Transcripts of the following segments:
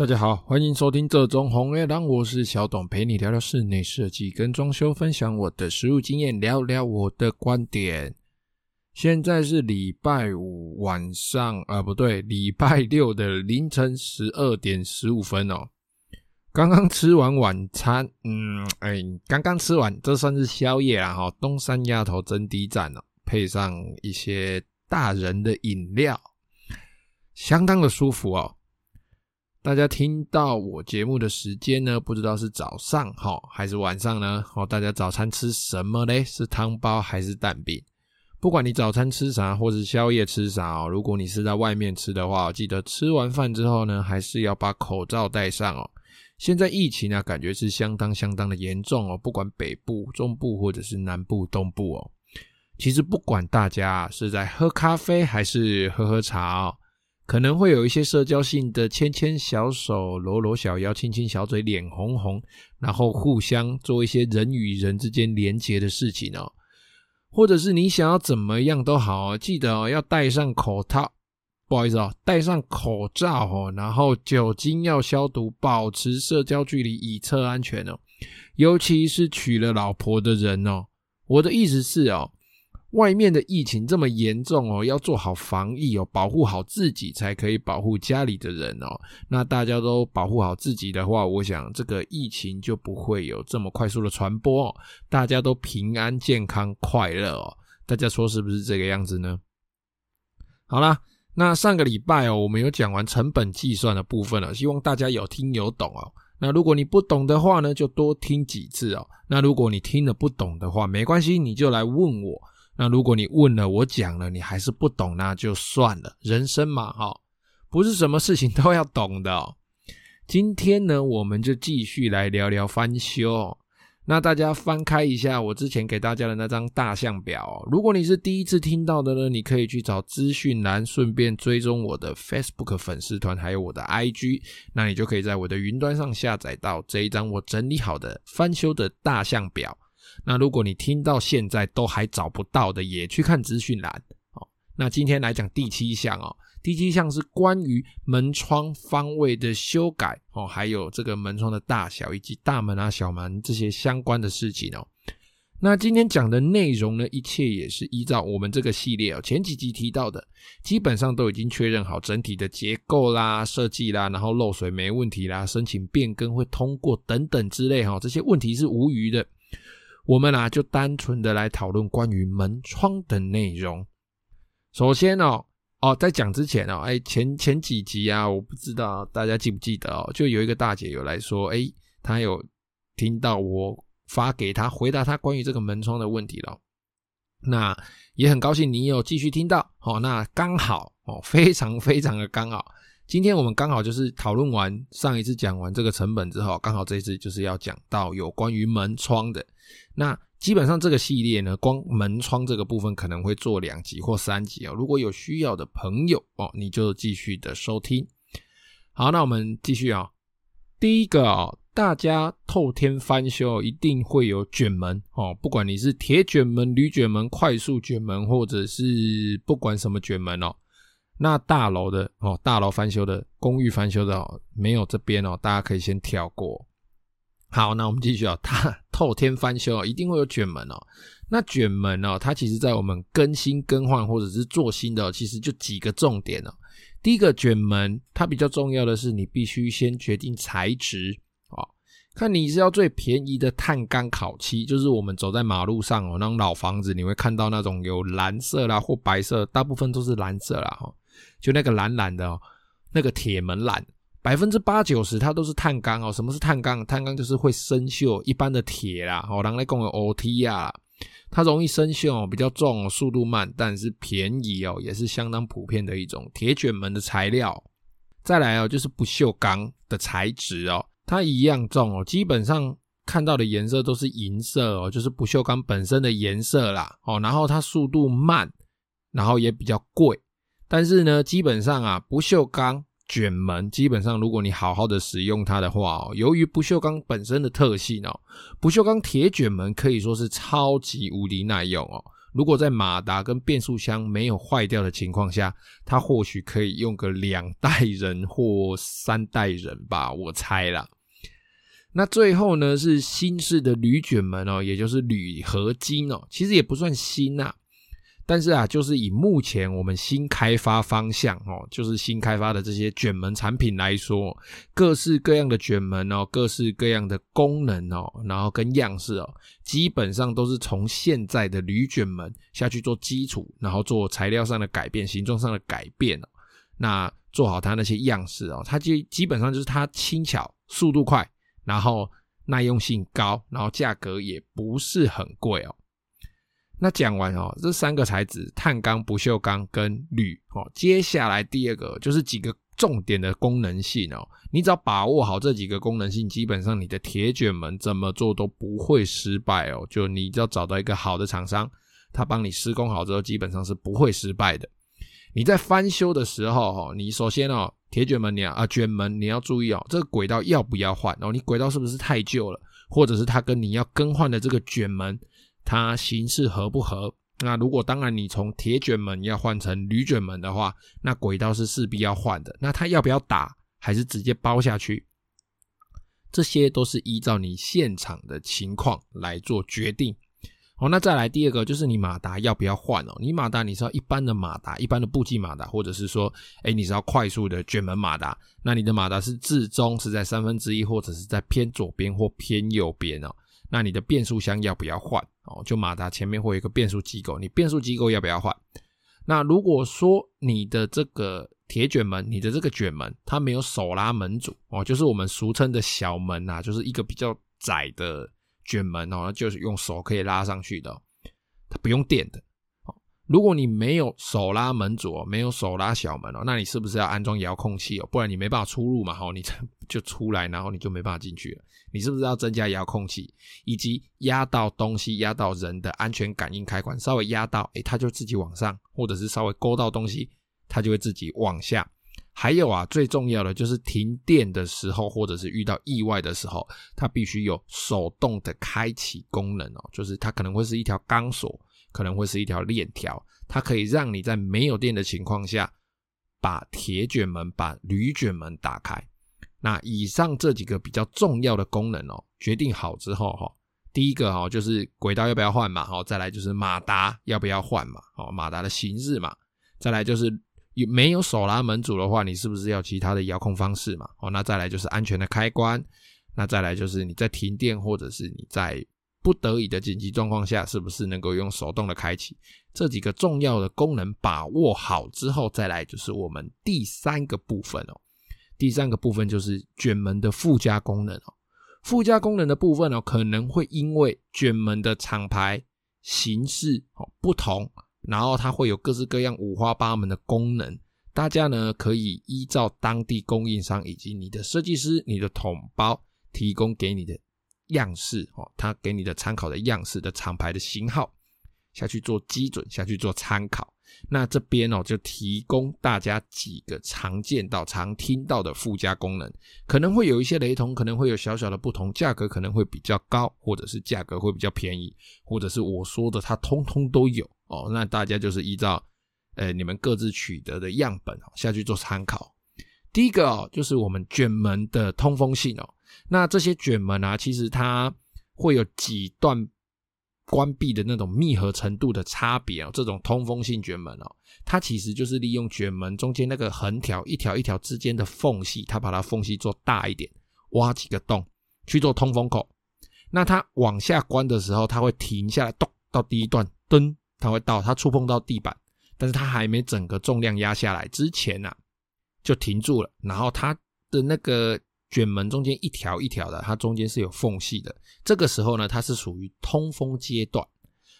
大家好，欢迎收听这中红月档，我是小董，陪你聊聊室内设计跟装修，分享我的实务经验，聊聊我的观点。现在是礼拜五晚上，啊，不对，礼拜六的凌晨十二点十五分哦。刚刚吃完晚餐，嗯，哎，刚刚吃完，这算是宵夜啦哈。东山鸭头真低赞哦，配上一些大人的饮料，相当的舒服哦。大家听到我节目的时间呢，不知道是早上哈还是晚上呢？哦，大家早餐吃什么嘞？是汤包还是蛋饼？不管你早餐吃啥，或是宵夜吃啥哦，如果你是在外面吃的话，记得吃完饭之后呢，还是要把口罩戴上哦。现在疫情啊，感觉是相当相当的严重哦，不管北部、中部或者是南部、东部哦。其实不管大家是在喝咖啡还是喝喝茶哦。可能会有一些社交性的牵牵小手、搂搂小腰、亲亲小嘴、脸红红，然后互相做一些人与人之间连结的事情哦。或者是你想要怎么样都好，记得哦要戴上口套，不好意思哦，戴上口罩哦，然后酒精要消毒，保持社交距离以测安全哦。尤其是娶了老婆的人哦，我的意思是哦。外面的疫情这么严重哦，要做好防疫哦，保护好自己才可以保护家里的人哦。那大家都保护好自己的话，我想这个疫情就不会有这么快速的传播哦。大家都平安、健康、快乐哦。大家说是不是这个样子呢？好啦，那上个礼拜哦，我们有讲完成本计算的部分了，希望大家有听有懂哦。那如果你不懂的话呢，就多听几次哦。那如果你听了不懂的话，没关系，你就来问我。那如果你问了，我讲了，你还是不懂，那就算了。人生嘛，哈，不是什么事情 都要懂的哦。今天呢，我们就继续来聊聊翻修。那大家翻开一下我之前给大家的那张大象表。如果你是第一次听到的呢，你可以去找资讯栏，顺便追踪我的 Facebook 粉丝团，还有我的 IG。那你就可以在我的云端上下载到这一张我整理好的翻修的大象表。那如果你听到现在都还找不到的，也去看资讯栏哦。那今天来讲第七项哦，第七项是关于门窗方位的修改哦，还有这个门窗的大小以及大门啊、小门这些相关的事情哦。那今天讲的内容呢，一切也是依照我们这个系列哦，前几集提到的，基本上都已经确认好整体的结构啦、设计啦，然后漏水没问题啦，申请变更会通过等等之类哈，这些问题是无虞的。我们啊，就单纯的来讨论关于门窗的内容。首先哦，哦，在讲之前哦，哎，前前几集啊，我不知道大家记不记得哦，就有一个大姐有来说，哎，她有听到我发给她回答她关于这个门窗的问题了。那也很高兴你有继续听到，哦，那刚好哦，非常非常的刚好。今天我们刚好就是讨论完上一次讲完这个成本之后，刚好这一次就是要讲到有关于门窗的。那基本上这个系列呢，光门窗这个部分可能会做两集或三集哦。如果有需要的朋友哦，你就继续的收听。好，那我们继续啊。第一个啊，大家透天翻修一定会有卷门哦，不管你是铁卷门、铝卷门、快速卷门，或者是不管什么卷门哦。那大楼的哦，大楼翻修的，公寓翻修的哦，没有这边哦，大家可以先跳过。好，那我们继续哦，它透天翻修哦，一定会有卷门哦。那卷门哦，它其实在我们更新更换或者是做新的，其实就几个重点哦。第一个卷门，它比较重要的是你必须先决定材质哦。看你是要最便宜的碳钢烤漆，就是我们走在马路上哦，那种老房子你会看到那种有蓝色啦或白色，大部分都是蓝色啦哈。就那个蓝蓝的哦，那个铁门栏，百分之八九十它都是碳钢哦。什么是碳钢？碳钢就是会生锈，一般的铁啦，哦，人来共有 OT 啊，它容易生锈哦，比较重哦，速度慢，但是便宜哦，也是相当普遍的一种铁卷门的材料。再来哦，就是不锈钢的材质哦，它一样重哦，基本上看到的颜色都是银色哦，就是不锈钢本身的颜色啦哦。然后它速度慢，然后也比较贵。但是呢，基本上啊，不锈钢卷门，基本上如果你好好的使用它的话哦，由于不锈钢本身的特性哦，不锈钢铁卷门可以说是超级无敌耐用哦。如果在马达跟变速箱没有坏掉的情况下，它或许可以用个两代人或三代人吧，我猜啦。那最后呢，是新式的铝卷门哦，也就是铝合金哦，其实也不算新呐。但是啊，就是以目前我们新开发方向哦，就是新开发的这些卷门产品来说，各式各样的卷门哦，各式各样的功能哦，然后跟样式哦，基本上都是从现在的铝卷门下去做基础，然后做材料上的改变、形状上的改变哦，那做好它那些样式哦，它基基本上就是它轻巧、速度快，然后耐用性高，然后价格也不是很贵哦。那讲完哦，这三个材质碳钢、不锈钢跟铝哦，接下来第二个就是几个重点的功能性哦。你只要把握好这几个功能性，基本上你的铁卷门怎么做都不会失败哦。就你只要找到一个好的厂商，他帮你施工好之后，基本上是不会失败的。你在翻修的时候哈，你首先哦，铁卷门你要啊卷门你要注意哦，这个轨道要不要换哦？你轨道是不是太旧了，或者是它跟你要更换的这个卷门？它形式合不合？那如果当然你从铁卷门要换成铝卷门的话，那轨道是势必要换的。那它要不要打，还是直接包下去？这些都是依照你现场的情况来做决定。好，那再来第二个就是你马达要不要换哦？你马达你是要一般的马达，一般的步进马达，或者是说，诶你是要快速的卷门马达？那你的马达是至中是在三分之一，或者是在偏左边或偏右边哦？那你的变速箱要不要换哦？就马达前面会有一个变速机构，你变速机构要不要换？那如果说你的这个铁卷门，你的这个卷门它没有手拉门组哦，就是我们俗称的小门呐，就是一个比较窄的卷门哦，就是用手可以拉上去的，它不用电的。如果你没有手拉门锁，没有手拉小门哦，那你是不是要安装遥控器哦？不然你没办法出入嘛，吼，你就出来，然后你就没办法进去了。你是不是要增加遥控器，以及压到东西、压到人的安全感应开关，稍微压到，诶，它就自己往上，或者是稍微勾到东西，它就会自己往下。还有啊，最重要的就是停电的时候，或者是遇到意外的时候，它必须有手动的开启功能哦，就是它可能会是一条钢索。可能会是一条链条，它可以让你在没有电的情况下，把铁卷门、把铝卷门打开。那以上这几个比较重要的功能哦，决定好之后哈，第一个哈就是轨道要不要换嘛，哦，再来就是马达要不要换嘛，哦，马达的形式嘛，再来就是有没有手拉门组的话，你是不是要其他的遥控方式嘛？好，那再来就是安全的开关，那再来就是你在停电或者是你在。不得已的紧急状况下，是不是能够用手动的开启？这几个重要的功能把握好之后，再来就是我们第三个部分哦。第三个部分就是卷门的附加功能哦。附加功能的部分哦，可能会因为卷门的厂牌形式哦不同，然后它会有各式各样五花八门的功能。大家呢可以依照当地供应商以及你的设计师、你的统包提供给你的。样式哦，它给你的参考的样式的厂牌的型号下去做基准，下去做参考。那这边哦，就提供大家几个常见到、常听到的附加功能，可能会有一些雷同，可能会有小小的不同，价格可能会比较高，或者是价格会比较便宜，或者是我说的它通通都有哦。那大家就是依照呃你们各自取得的样本下去做参考。第一个哦，就是我们卷门的通风性哦。那这些卷门啊，其实它会有几段关闭的那种密合程度的差别哦。这种通风性卷门哦，它其实就是利用卷门中间那个横条一条一条之间的缝隙，它把它缝隙做大一点，挖几个洞去做通风口。那它往下关的时候，它会停下来，咚，到第一段，噔，它会到，它触碰到地板，但是它还没整个重量压下来之前啊，就停住了。然后它的那个。卷门中间一条一条的，它中间是有缝隙的。这个时候呢，它是属于通风阶段。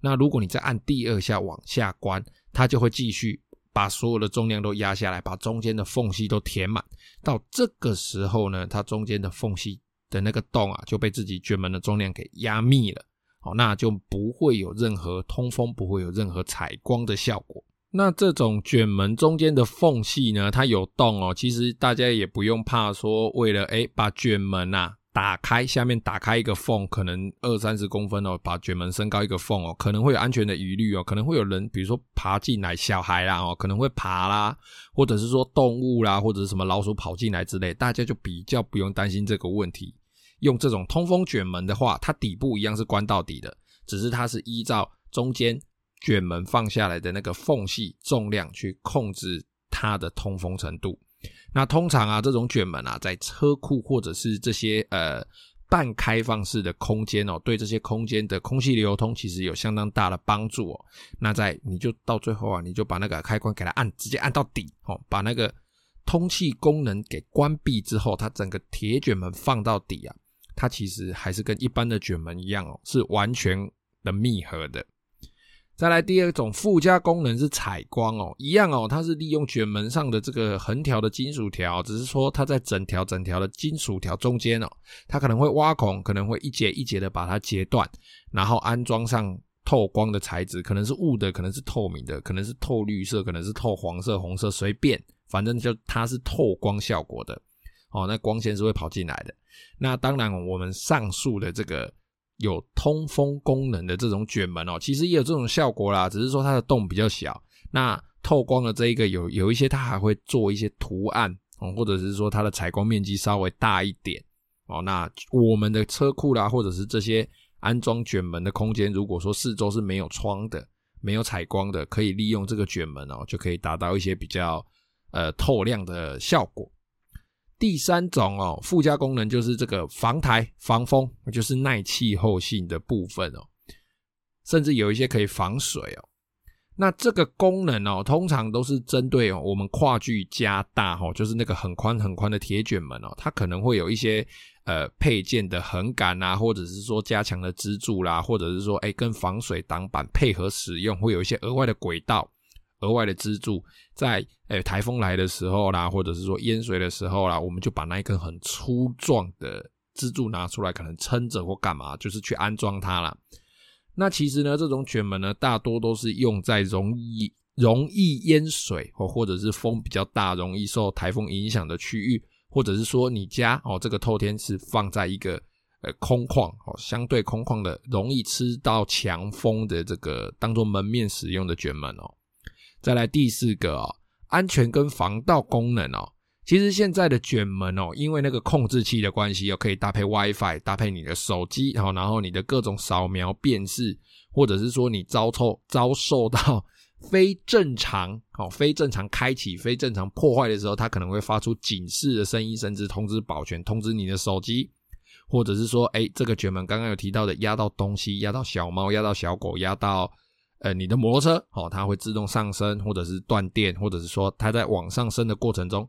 那如果你再按第二下往下关，它就会继续把所有的重量都压下来，把中间的缝隙都填满。到这个时候呢，它中间的缝隙的那个洞啊，就被自己卷门的重量给压密了。好，那就不会有任何通风，不会有任何采光的效果。那这种卷门中间的缝隙呢，它有洞哦。其实大家也不用怕说，为了诶把卷门呐打开下面打开一个缝，可能二三十公分哦，把卷门升高一个缝哦，可能会有安全的疑虑哦，可能会有人，比如说爬进来，小孩啦哦，可能会爬啦，或者是说动物啦，或者是什么老鼠跑进来之类，大家就比较不用担心这个问题。用这种通风卷门的话，它底部一样是关到底的，只是它是依照中间卷门放下来的那个缝隙重量去控制它的通风程度。那通常啊，这种卷门啊，在车库或者是这些呃半开放式的空间哦，对这些空间的空气流通其实有相当大的帮助哦。那在你就到最后啊，你就把那个开关给它按，直接按到底哦，把那个通气功能给关闭之后，它整个铁卷门放到底啊，它其实还是跟一般的卷门一样哦，是完全的密合的。再来第二种附加功能是采光哦，一样哦，它是利用卷门上的这个横条的金属条，只是说它在整条整条的金属条中间哦，它可能会挖孔，可能会一节一节的把它截断，然后安装上透光的材质，可能是雾的，可能是透明的，可能是透绿色，可能是透黄色、红色，随便，反正就它是透光效果的哦，那光线是会跑进来的。那当然，我们上述的这个。有通风功能的这种卷门哦，其实也有这种效果啦，只是说它的洞比较小。那透光的这一个有有一些，它还会做一些图案哦，或者是说它的采光面积稍微大一点哦。那我们的车库啦，或者是这些安装卷门的空间，如果说四周是没有窗的、没有采光的，可以利用这个卷门哦，就可以达到一些比较呃透亮的效果。第三种哦，附加功能就是这个防台防风，就是耐气候性的部分哦，甚至有一些可以防水哦。那这个功能哦，通常都是针对我们跨距加大哦，就是那个很宽很宽的铁卷门哦，它可能会有一些呃配件的横杆啊，或者是说加强的支柱啦，或者是说哎跟防水挡板配合使用，会有一些额外的轨道。额外的支柱，在诶台风来的时候啦，或者是说淹水的时候啦，我们就把那一根很粗壮的支柱拿出来，可能撑着或干嘛，就是去安装它啦。那其实呢，这种卷门呢，大多都是用在容易容易淹水或或者是风比较大、容易受台风影响的区域，或者是说你家哦这个透天是放在一个呃空旷哦相对空旷的、容易吃到强风的这个当做门面使用的卷门哦。再来第四个哦，安全跟防盗功能哦。其实现在的卷门哦，因为那个控制器的关系哦，可以搭配 WiFi，搭配你的手机，然后然后你的各种扫描辨识，或者是说你遭受遭受到 非正常哦，非正常开启、非正常破坏的时候，它可能会发出警示的声音，甚至通知保全，通知你的手机，或者是说，哎，这个卷门刚刚有提到的压到东西，压到小猫，压到小狗，压到。呃，你的摩托车哦，它会自动上升，或者是断电，或者是说它在往上升的过程中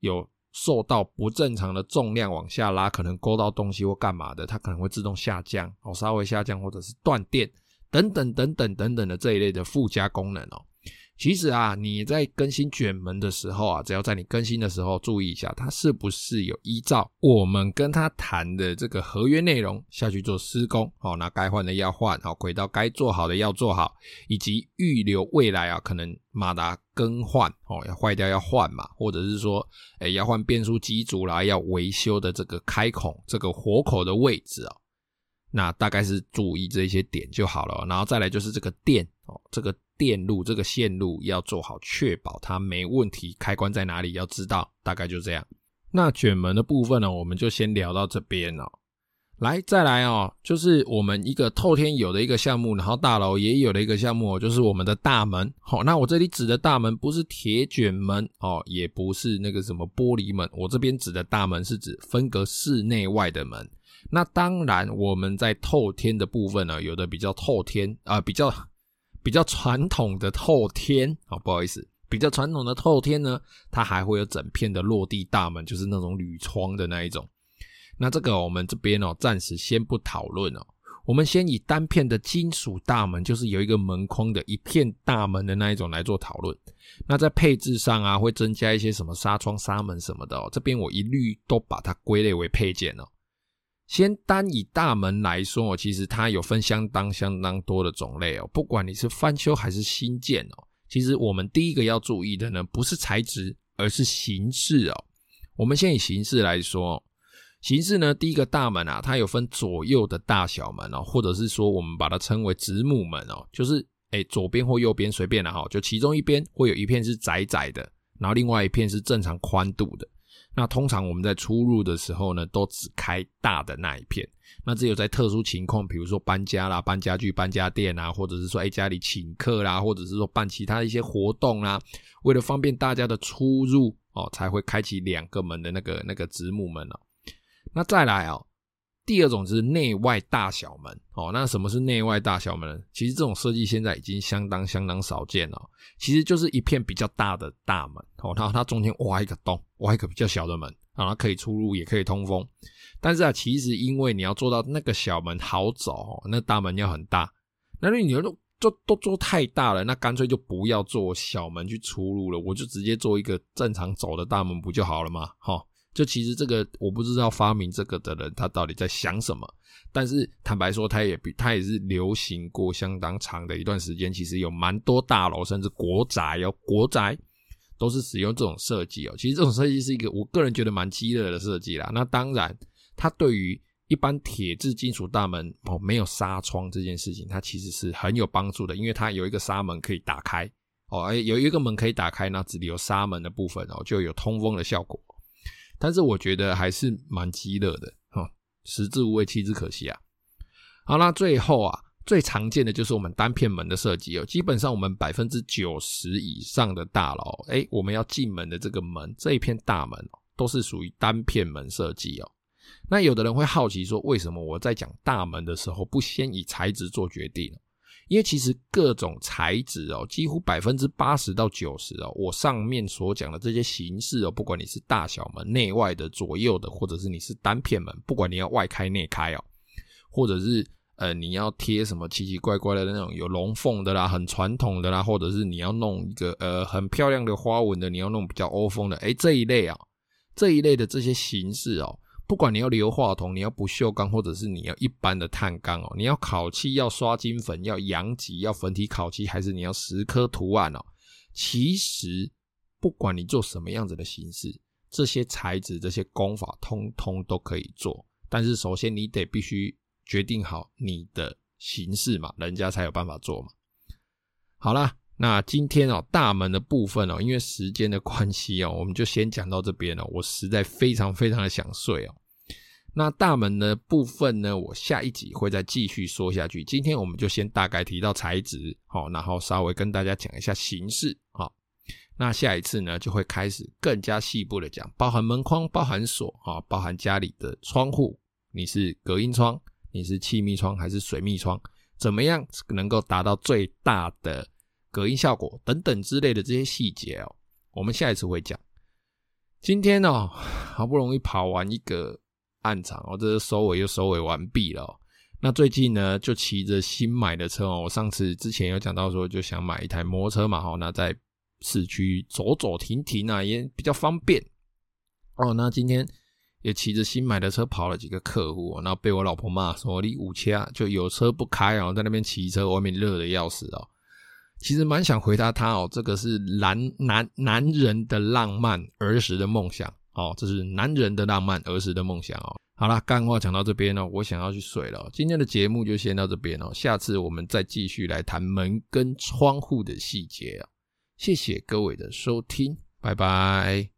有受到不正常的重量往下拉，可能勾到东西或干嘛的，它可能会自动下降哦，稍微下降，或者是断电等等等等等等的这一类的附加功能哦。其实啊，你在更新卷门的时候啊，只要在你更新的时候注意一下，它是不是有依照我们跟他谈的这个合约内容下去做施工？好，那该换的要换，好，轨道该做好的要做好，以及预留未来啊，可能马达更换哦，要坏掉要换嘛，或者是说，诶，要换变速机组啦，要维修的这个开孔、这个活口的位置哦，那大概是注意这些点就好了。然后再来就是这个电哦，这个。电路这个线路要做好，确保它没问题。开关在哪里要知道，大概就这样。那卷门的部分呢，我们就先聊到这边哦。来，再来哦，就是我们一个透天有的一个项目，然后大楼也有的一个项目，就是我们的大门。好，那我这里指的大门不是铁卷门哦，也不是那个什么玻璃门。我这边指的大门是指分隔室内外的门。那当然，我们在透天的部分呢，有的比较透天啊，比较。比较传统的透天啊，不好意思，比较传统的透天呢，它还会有整片的落地大门，就是那种铝窗的那一种。那这个我们这边哦，暂时先不讨论哦。我们先以单片的金属大门，就是有一个门框的一片大门的那一种来做讨论。那在配置上啊，会增加一些什么纱窗、纱门什么的哦。这边我一律都把它归类为配件哦。先单以大门来说，其实它有分相当相当多的种类哦。不管你是翻修还是新建哦，其实我们第一个要注意的呢，不是材质，而是形式哦。我们先以形式来说，形式呢，第一个大门啊，它有分左右的大小门哦，或者是说我们把它称为子母门哦，就是诶左边或右边随便的哈，就其中一边会有一片是窄窄的，然后另外一片是正常宽度的。那通常我们在出入的时候呢，都只开大的那一片。那只有在特殊情况，比如说搬家啦、搬家具、搬家电啊，或者是说哎家里请客啦，或者是说办其他一些活动啦，为了方便大家的出入哦，才会开启两个门的那个那个子母门哦。那再来哦，第二种就是内外大小门哦。那什么是内外大小门？其实这种设计现在已经相当相当少见了。其实就是一片比较大的大门哦，然后它中间挖一个洞，挖一个比较小的门，然后可以出入，也可以通风。但是啊，其实因为你要做到那个小门好走，那大门要很大。那你要都做都做太大了，那干脆就不要做小门去出入了，我就直接做一个正常走的大门不就好了吗？哈。就其实这个我不知道发明这个的人他到底在想什么，但是坦白说，他也比他也是流行过相当长的一段时间。其实有蛮多大楼甚至国宅哦，国宅都是使用这种设计哦。其实这种设计是一个我个人觉得蛮鸡肋的设计啦。那当然，它对于一般铁质金属大门哦没有纱窗这件事情，它其实是很有帮助的，因为它有一个纱门可以打开哦，哎有一个门可以打开，那只留纱门的部分哦就有通风的效果。但是我觉得还是蛮鸡肋的，哈，食之无味，弃之可惜啊。好，那最后啊，最常见的就是我们单片门的设计哦。基本上我们百分之九十以上的大楼，哎，我们要进门的这个门这一片大门哦，都是属于单片门设计哦。那有的人会好奇说，为什么我在讲大门的时候不先以材质做决定？因为其实各种材质哦，几乎百分之八十到九十哦，我上面所讲的这些形式哦，不管你是大小门、内外的、左右的，或者是你是单片门，不管你要外开内开哦，或者是呃你要贴什么奇奇怪怪的那种有龙凤的啦，很传统的啦，或者是你要弄一个呃很漂亮的花纹的，你要弄比较欧风的，诶，这一类啊，这一类的这些形式哦。不管你要硫化铜，你要不锈钢，或者是你要一般的碳钢哦，你要烤漆，要刷金粉，要阳极，要粉体烤漆，还是你要蚀刻图案哦？其实不管你做什么样子的形式，这些材质、这些工法，通通都可以做。但是首先你得必须决定好你的形式嘛，人家才有办法做嘛。好啦。那今天哦，大门的部分哦，因为时间的关系哦，我们就先讲到这边了。我实在非常非常的想睡哦。那大门的部分呢，我下一集会再继续说下去。今天我们就先大概提到材质，好，然后稍微跟大家讲一下形式，好。那下一次呢，就会开始更加细部的讲，包含门框、包含锁啊，包含家里的窗户，你是隔音窗，你是气密窗还是水密窗，怎么样能够达到最大的隔音效果等等之类的这些细节哦，我们下一次会讲。今天哦，好不容易跑完一个暗场哦，这是收尾又收尾完毕了。那最近呢，就骑着新买的车哦，我上次之前有讲到说，就想买一台摩托车嘛，哈，那在市区走走停停啊，也比较方便哦。那今天也骑着新买的车跑了几个客户，然后被我老婆骂说，你五车就有车不开然后，在那边骑车，外面热的要死哦。其实蛮想回答他哦，这个是男男男人的浪漫儿时的梦想哦，这是男人的浪漫儿时的梦想哦。好啦，干话讲到这边哦，我想要去睡了。今天的节目就先到这边哦，下次我们再继续来谈门跟窗户的细节哦。谢谢各位的收听，拜拜。